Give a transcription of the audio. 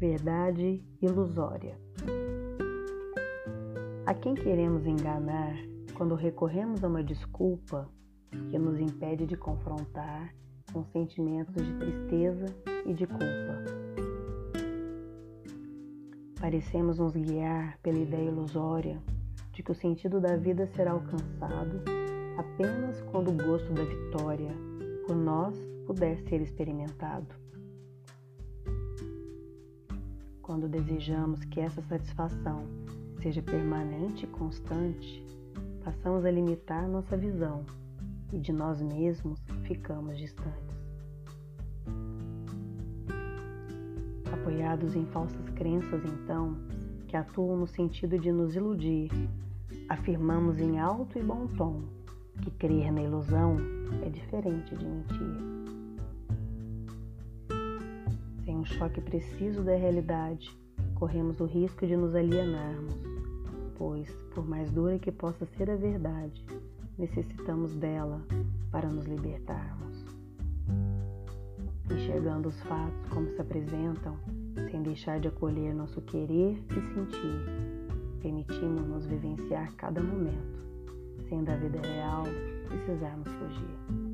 realidade ilusória. A quem queremos enganar quando recorremos a uma desculpa que nos impede de confrontar com sentimentos de tristeza e de culpa. Parecemos nos guiar pela ideia ilusória de que o sentido da vida será alcançado apenas quando o gosto da vitória por nós puder ser experimentado. Quando desejamos que essa satisfação seja permanente e constante, passamos a limitar nossa visão e de nós mesmos ficamos distantes. Apoiados em falsas crenças, então, que atuam no sentido de nos iludir, afirmamos em alto e bom tom que crer na ilusão é diferente de mentir. Um choque preciso da realidade, corremos o risco de nos alienarmos, pois, por mais dura que possa ser a verdade, necessitamos dela para nos libertarmos. Enxergando os fatos como se apresentam, sem deixar de acolher nosso querer e sentir, permitimos-nos vivenciar cada momento, sem da vida real precisarmos fugir.